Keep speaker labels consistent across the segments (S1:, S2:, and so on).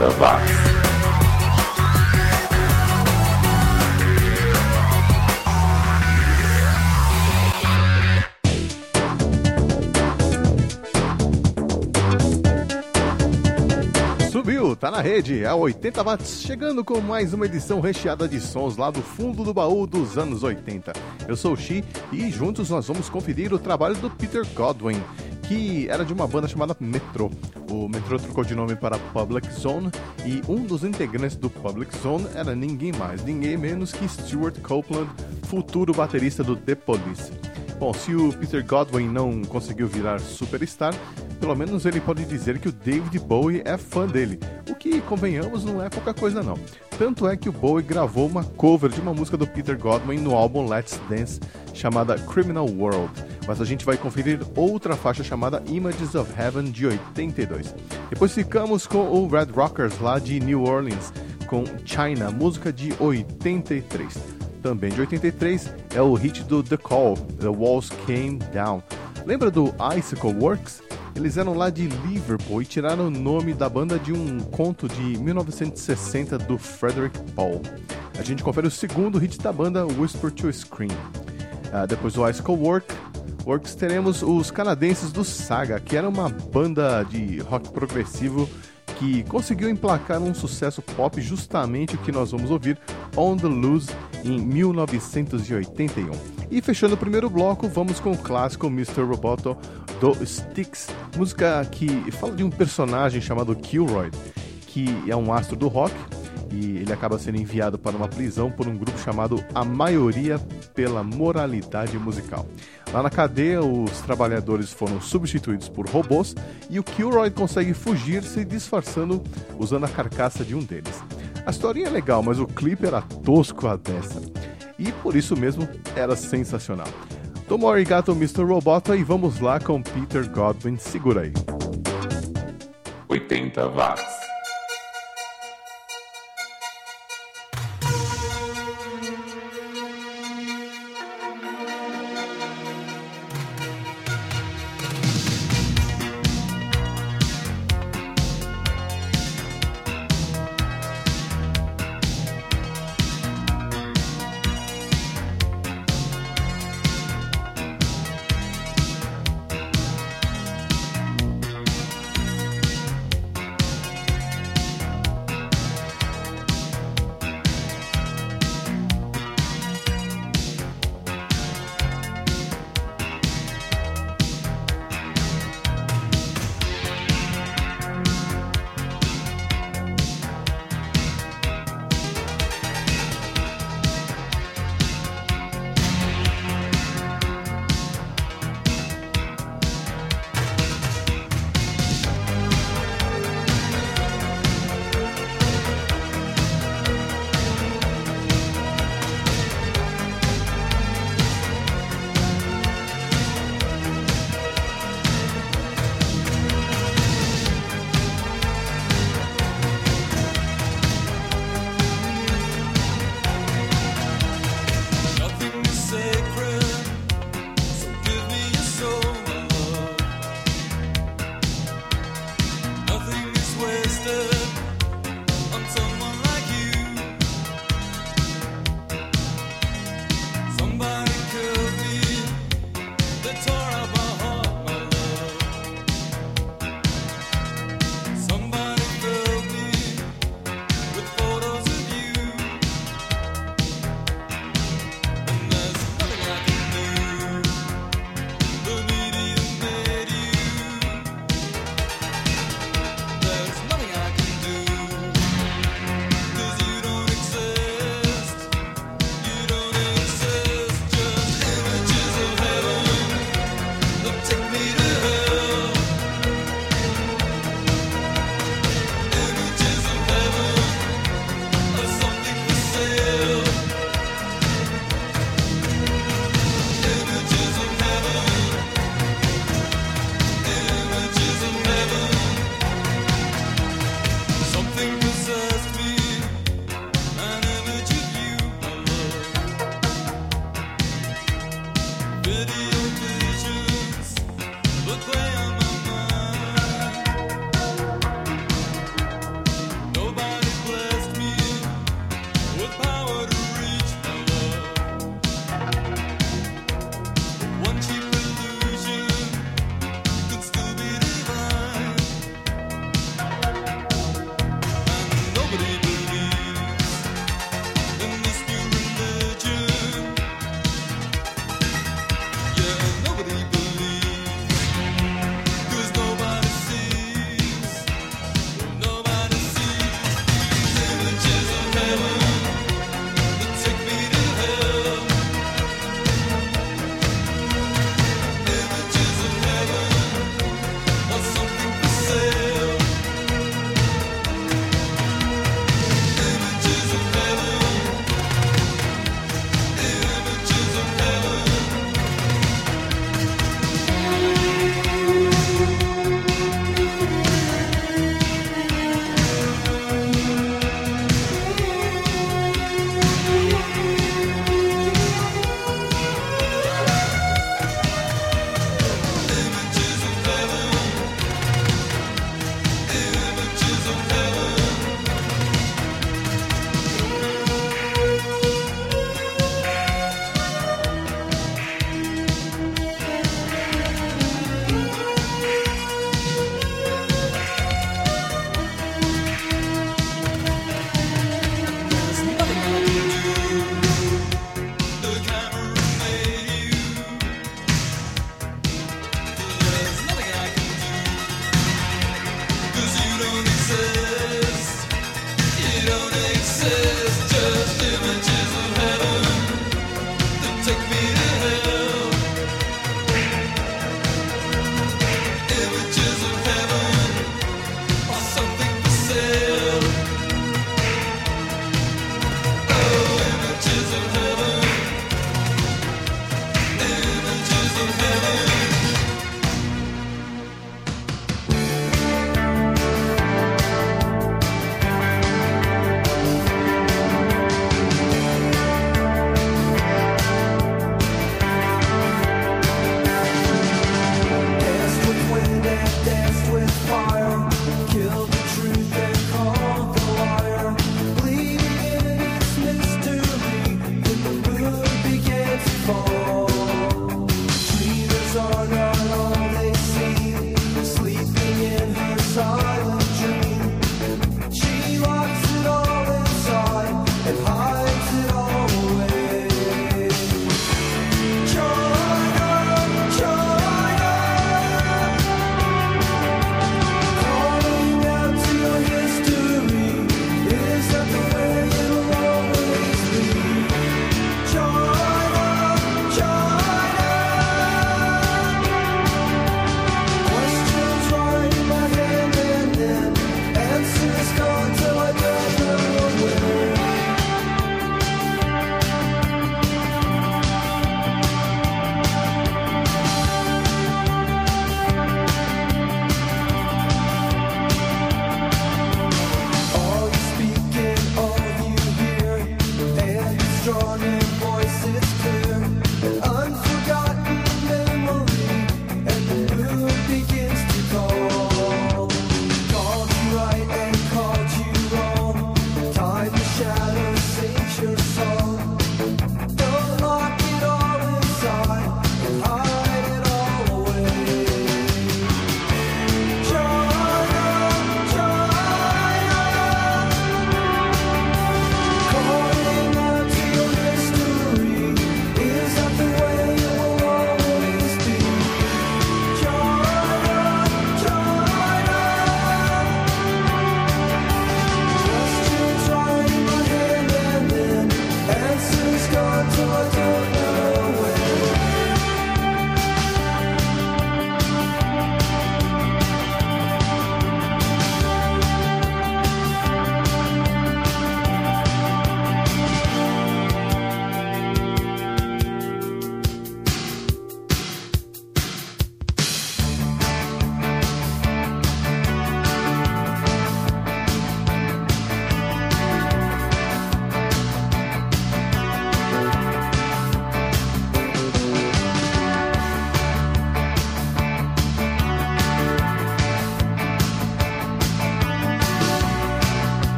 S1: 80 watts.
S2: Subiu, tá na rede, a 80 watts, chegando com mais uma edição recheada de sons lá do fundo do baú dos anos 80. Eu sou o Xi e juntos nós vamos conferir o trabalho do Peter Godwin, que era de uma banda chamada Metro. O Metro trocou de nome para Public Zone e um dos integrantes do Public Zone era ninguém mais, ninguém menos que Stuart Copeland, futuro baterista do The Police. Bom, se o Peter Godwin não conseguiu virar superstar, pelo menos ele pode dizer que o David Bowie é fã dele, o que, convenhamos, não é pouca coisa não. Tanto é que o Bowie gravou uma cover de uma música do Peter Godwin no álbum Let's Dance, chamada Criminal World, mas a gente vai conferir outra faixa chamada Images of Heaven de 82. Depois ficamos com o Red Rockers lá de New Orleans, com China, música de 83 também de 83, é o hit do The Call, The Walls Came Down. Lembra do Icicle Works? Eles eram lá de Liverpool e tiraram o nome da banda de um conto de 1960 do Frederick Paul. A gente confere o segundo hit da banda, Whisper to Scream. Uh, depois do Icicle Work, Works teremos os canadenses do Saga, que era uma banda de rock progressivo que conseguiu emplacar um sucesso pop justamente o que nós vamos ouvir, On the Loose, em 1981. E fechando o primeiro bloco, vamos com o clássico Mr. Roboto do Styx, música que fala de um personagem chamado Kilroy, que é um astro do rock e ele acaba sendo enviado para uma prisão por um grupo chamado A Maioria pela Moralidade Musical. Lá na cadeia, os trabalhadores foram substituídos por robôs e o Kilroy consegue fugir se disfarçando usando a carcaça de um deles. A historinha é legal, mas o clipe era tosco a dessa. E por isso mesmo era sensacional. Tomo arigato, Mr. Robota, e vamos lá com Peter Godwin. Segura aí.
S1: 80 watts.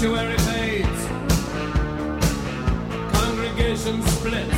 S1: sanctuary fades, congregation splits.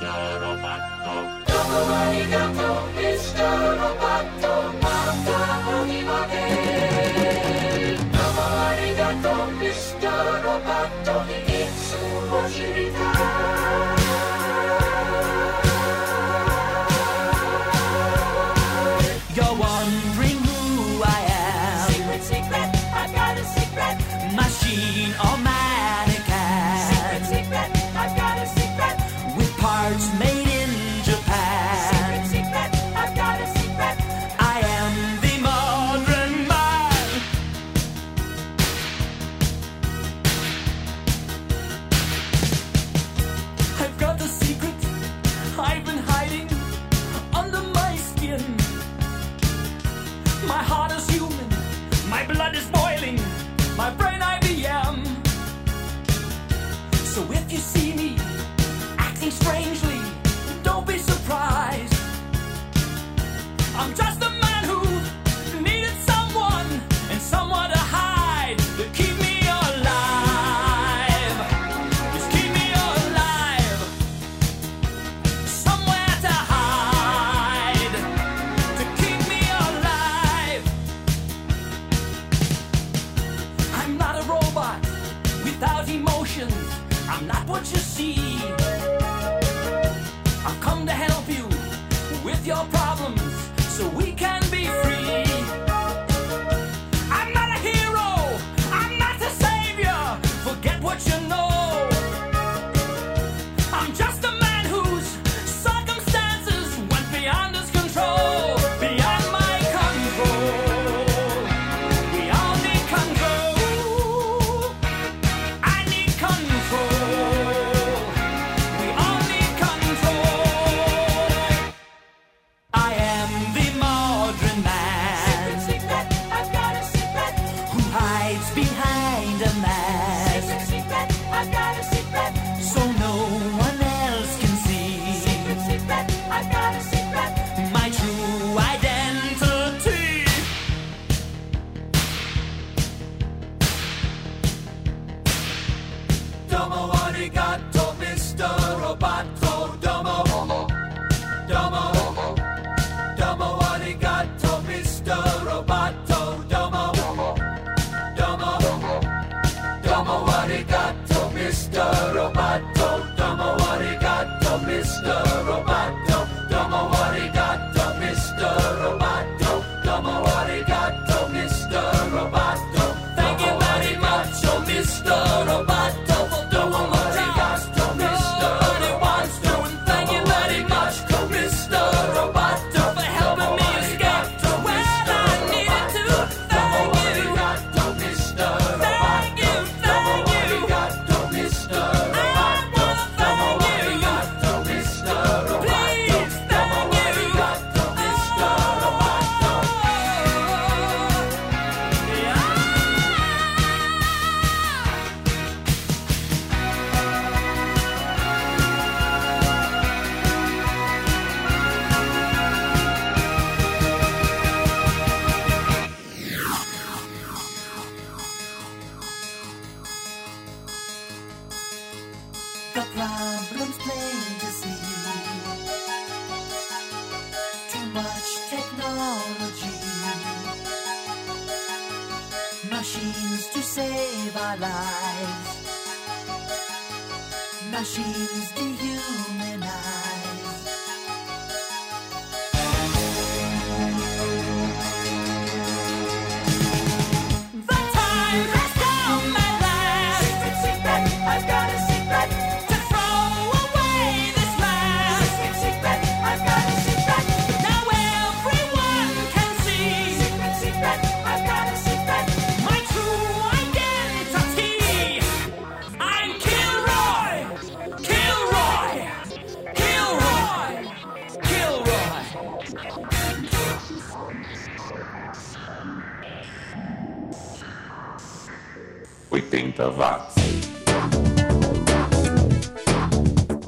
S1: Dorobato. Dorobato. Mr. Dorobato.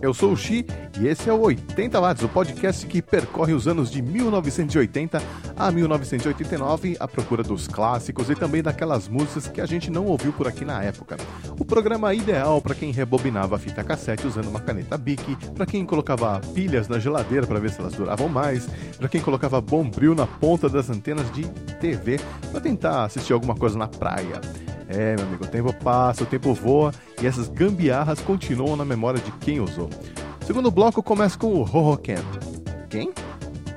S2: Eu sou o Xi e esse é o 80 Watts, o podcast que percorre os anos de 1980 a 1989 à procura dos clássicos e também daquelas músicas que a gente não ouviu por aqui na época. O programa ideal para quem rebobinava a fita cassete usando uma caneta Bic, para quem colocava pilhas na geladeira para ver se elas duravam mais, para quem colocava bombril na ponta das antenas de TV para tentar assistir alguma coisa na praia. É, meu amigo, o tempo passa, o tempo voa e essas gambiarras continuam na memória de quem usou. O segundo bloco começa com o Hohoken. Quem?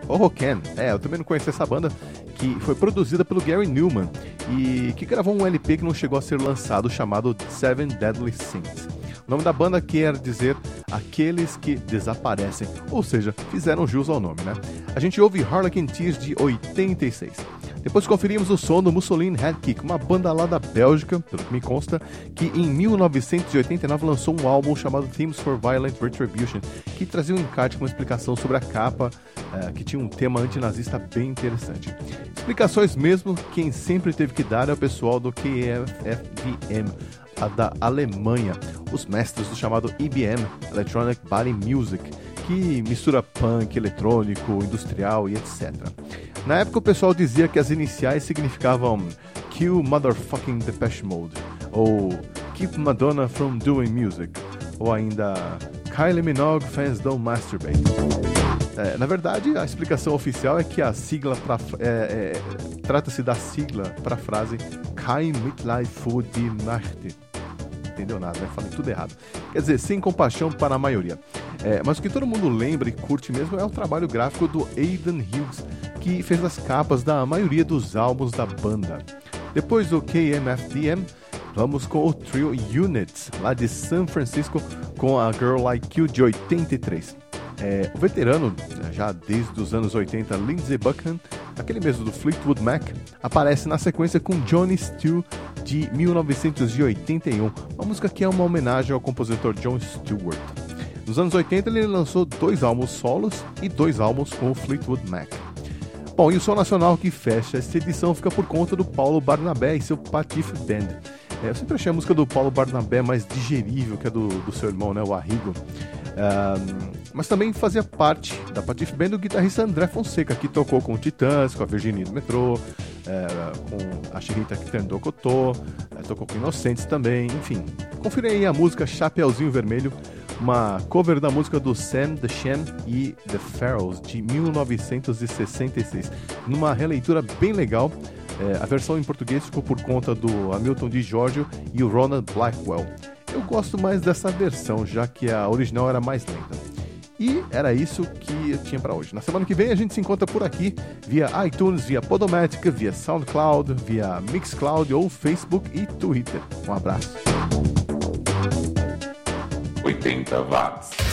S2: Hohoken. É, eu também não conheço essa banda, que foi produzida pelo Gary Newman e que gravou um LP que não chegou a ser lançado chamado Seven Deadly Sins. O nome da banda quer dizer aqueles que desaparecem, ou seja, fizeram jus ao nome, né? A gente ouve Harlequin Tears de 86. Depois conferimos o som do Mussolini Headkick, uma banda lá da Bélgica, pelo que me consta, que em 1989 lançou um álbum chamado Themes for Violent Retribution, que trazia um encarte com uma explicação sobre a capa, uh, que tinha um tema antinazista bem interessante. Explicações mesmo quem sempre teve que dar é o pessoal do KFVM, a da Alemanha, os mestres do chamado EBM, Electronic Body Music, que mistura punk, eletrônico, industrial e etc. Na época o pessoal dizia que as iniciais significavam Kill Motherfucking Depeche Mode, ou Keep Madonna from Doing Music, ou ainda Kylie Minogue Fans Don't Masturbate. É, na verdade, a explicação oficial é que a sigla é, é, trata-se da sigla para a frase Kein Mitleid für die Nacht entendeu nada, né? Falei tudo errado. Quer dizer, sem compaixão para a maioria. É, mas o que todo mundo lembra e curte mesmo é o trabalho gráfico do Aidan Hughes, que fez as capas da maioria dos álbuns da banda. Depois do KMFDM, vamos com o trio Units, lá de San Francisco, com a Girl Like You de 83. É, o veterano, já desde os anos 80, Lindsey Buckingham, aquele mesmo do Fleetwood Mac, aparece na sequência com Johnny Steele de 1981, uma música que é uma homenagem ao compositor John Stewart. Nos anos 80 ele lançou dois álbuns solos e dois álbuns com o Fleetwood Mac. Bom, e o som nacional que fecha esta edição fica por conta do Paulo Barnabé e seu Patife Band. É, eu sempre achei a música do Paulo Barnabé mais digerível que a do, do seu irmão, né, o Arrigo. Um, mas também fazia parte da Patife Band do guitarrista André Fonseca, que tocou com o Titãs, com a Virginia do Metrô, é, com a Chirita Kitendo Cotô, é, tocou com Inocentes também, enfim. Confira aí a música Chapeuzinho Vermelho, uma cover da música do Sam The Sham e The Pharaohs de 1966, numa releitura bem legal. É, a versão em português ficou por conta do Hamilton de Giorgio e o Ronald Blackwell. Eu gosto mais dessa versão, já que a original era mais lenta. E era isso que eu tinha para hoje. Na semana que vem a gente se encontra por aqui via iTunes, via Podomatic, via SoundCloud, via Mixcloud ou Facebook e Twitter. Um abraço.
S3: 80 watts.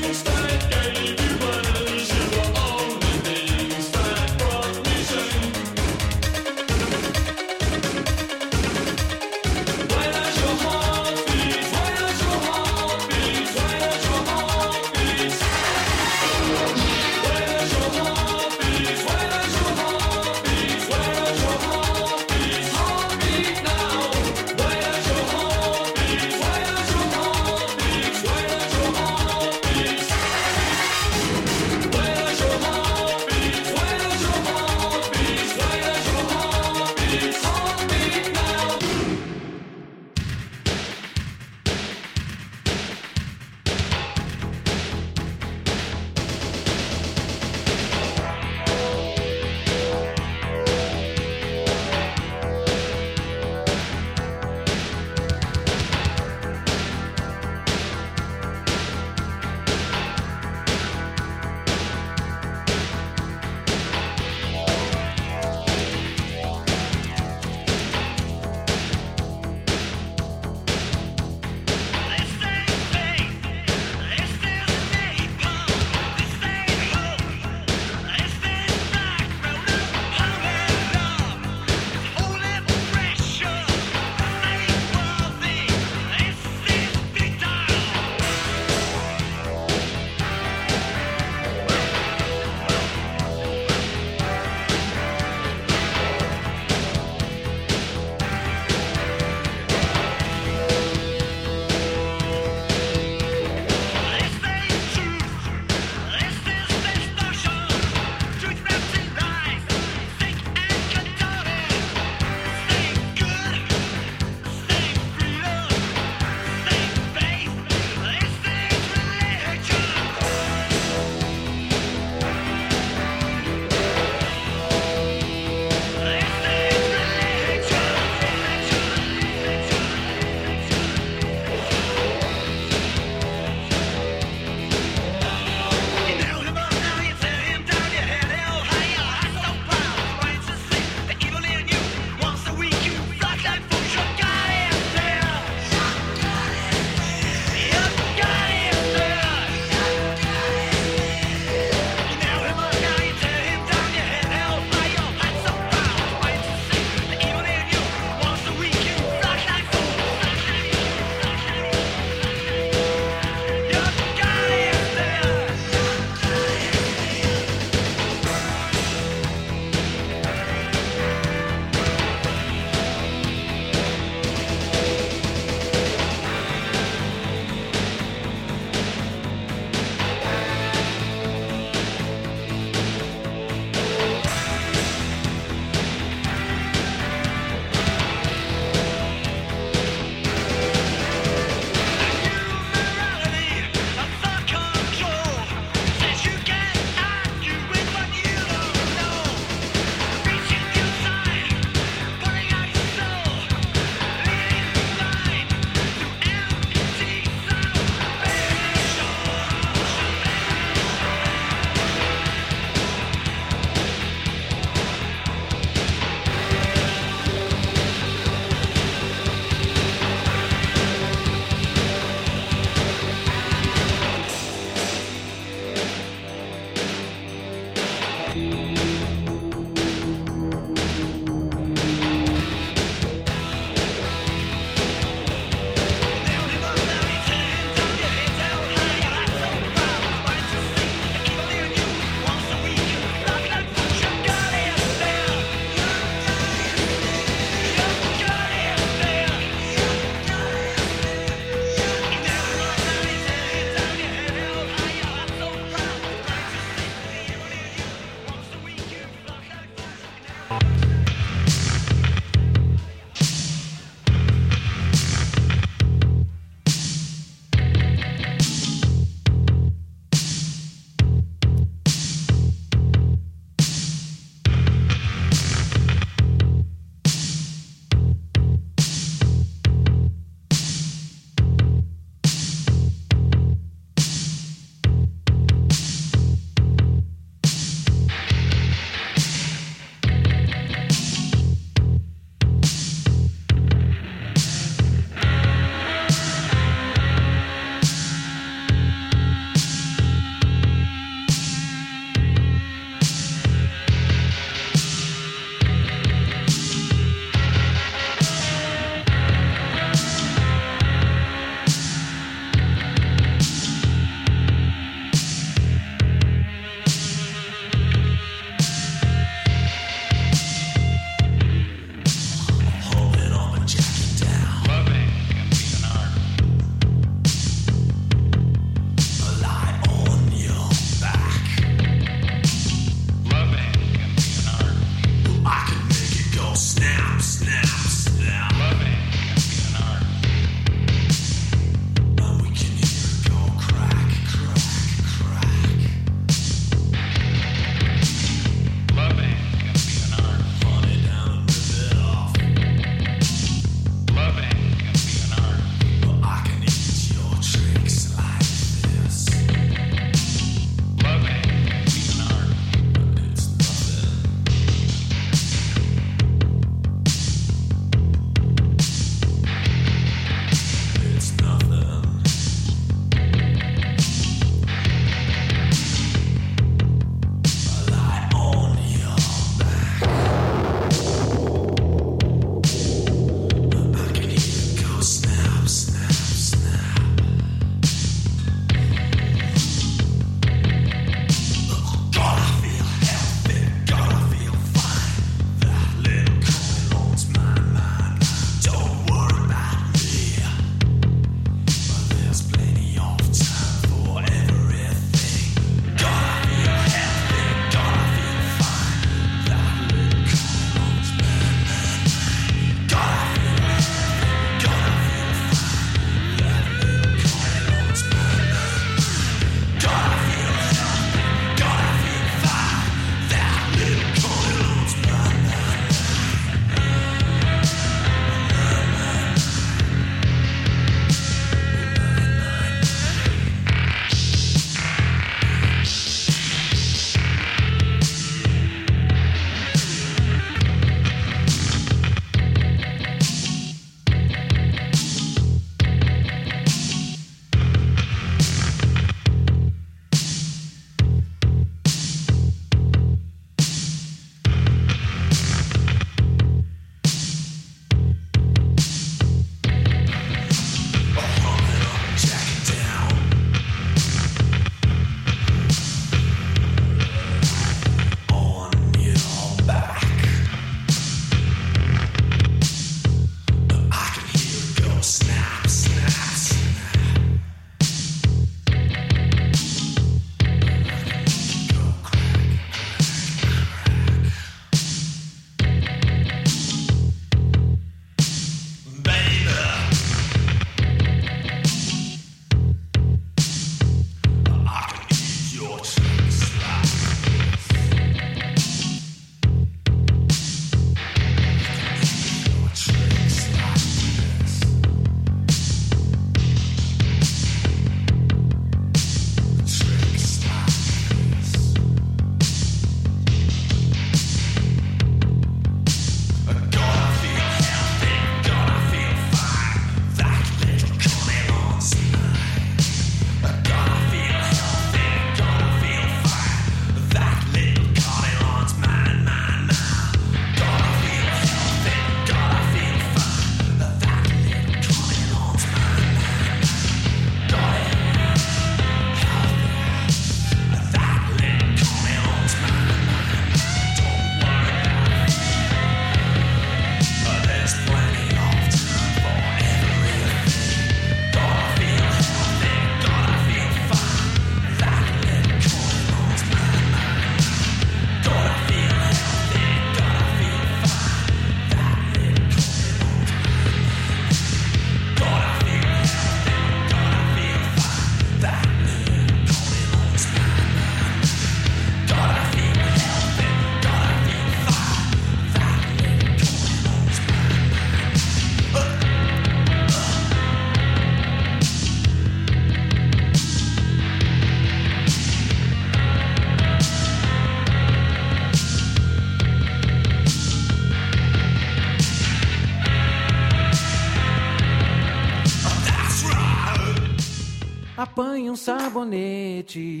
S1: um sabonete.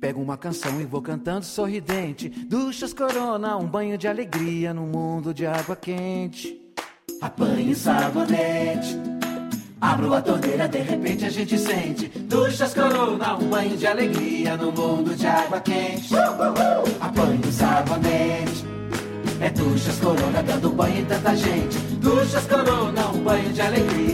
S1: Pego uma canção e vou cantando sorridente. Duchas corona, um banho de alegria no mundo de água quente. Apanho sabonete. Abro a torneira, de repente a gente sente Duchas corona, um banho de alegria no mundo de água quente uh, uh, uh. Sabonete É duchas corona dando banho em tanta gente Duchas corona, um banho de alegria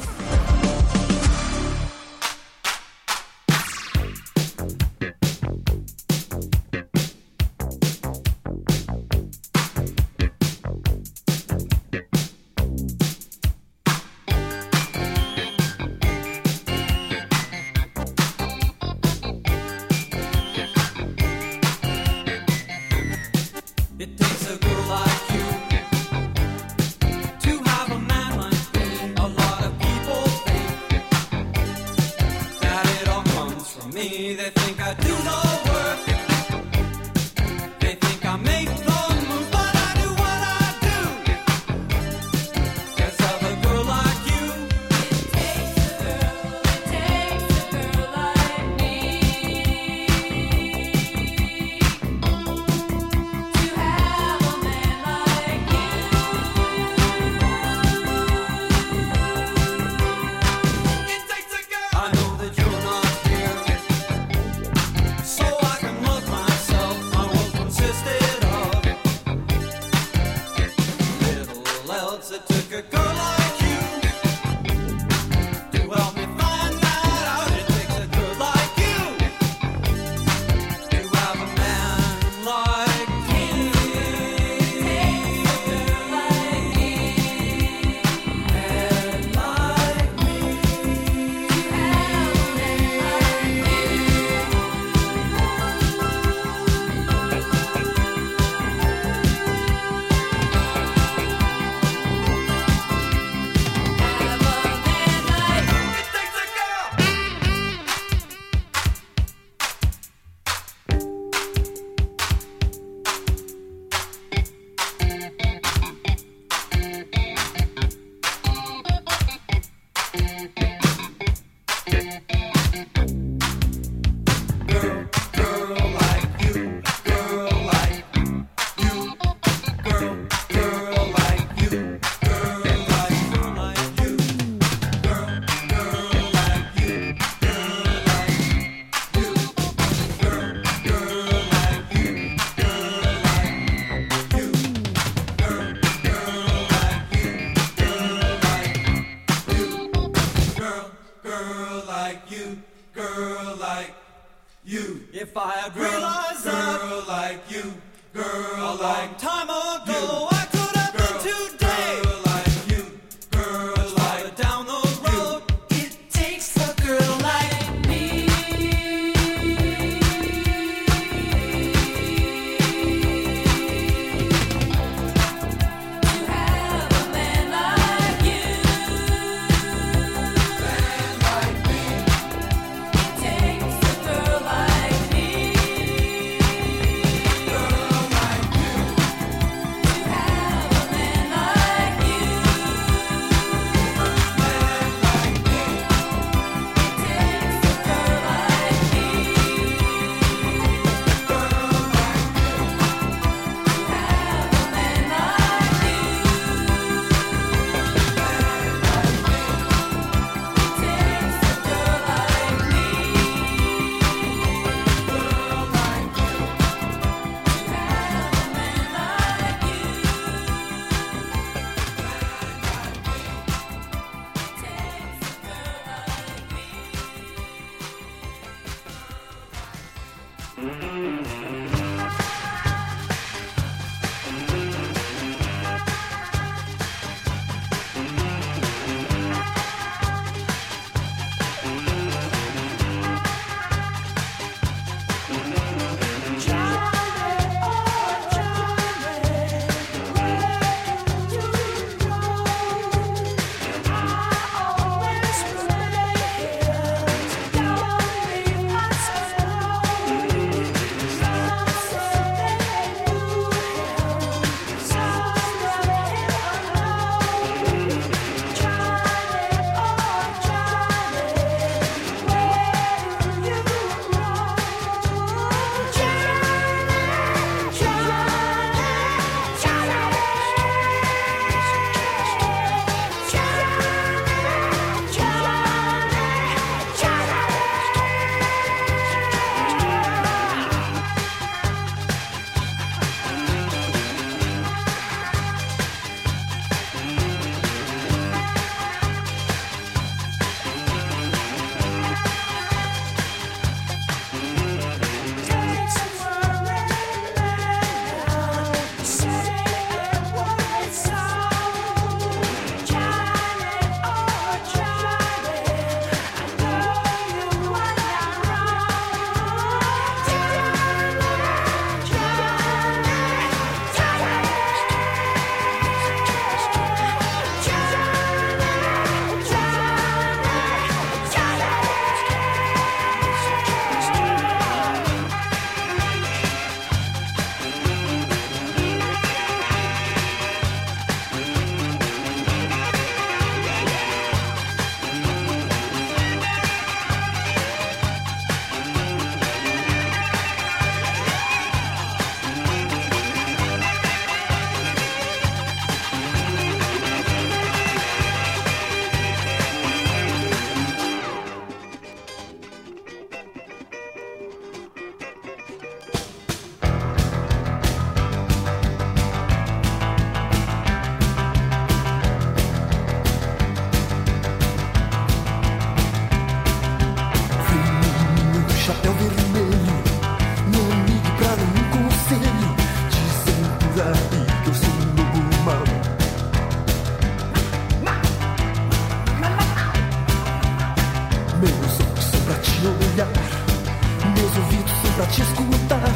S4: pra te escutar,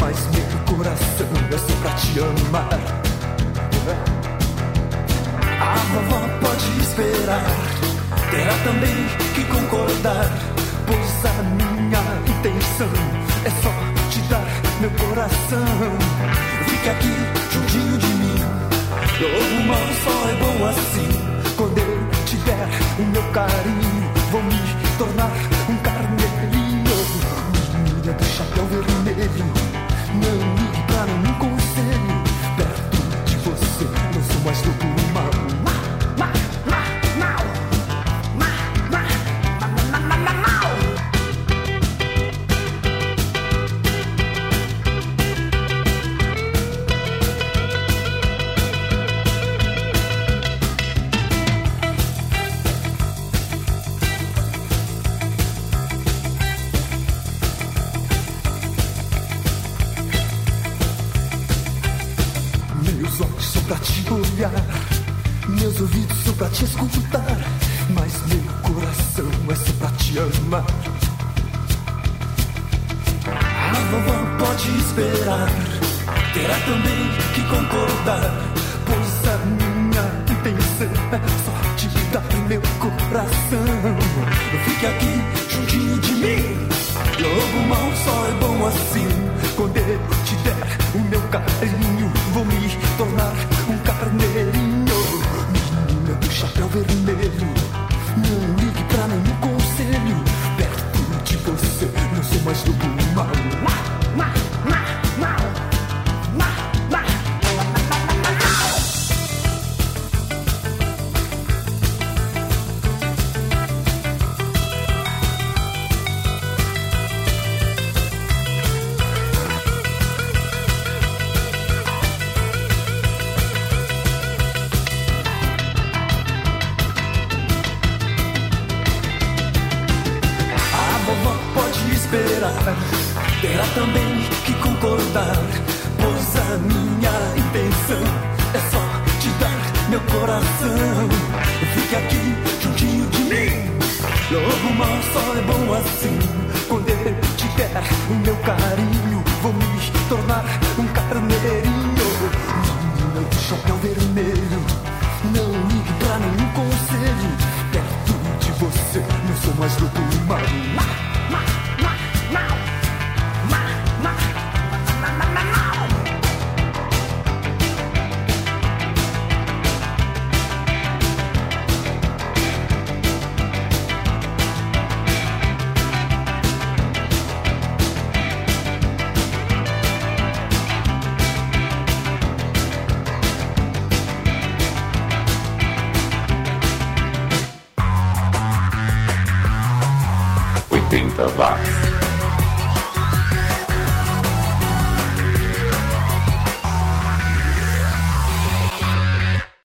S4: mas meu coração é só pra te amar. A vovó pode esperar, terá também que concordar, pois a minha intenção é só te dar meu coração. Fica aqui juntinho de mim, lobo mal só é bom assim. Quando eu te der o meu carinho, vou me tornar の向
S3: こう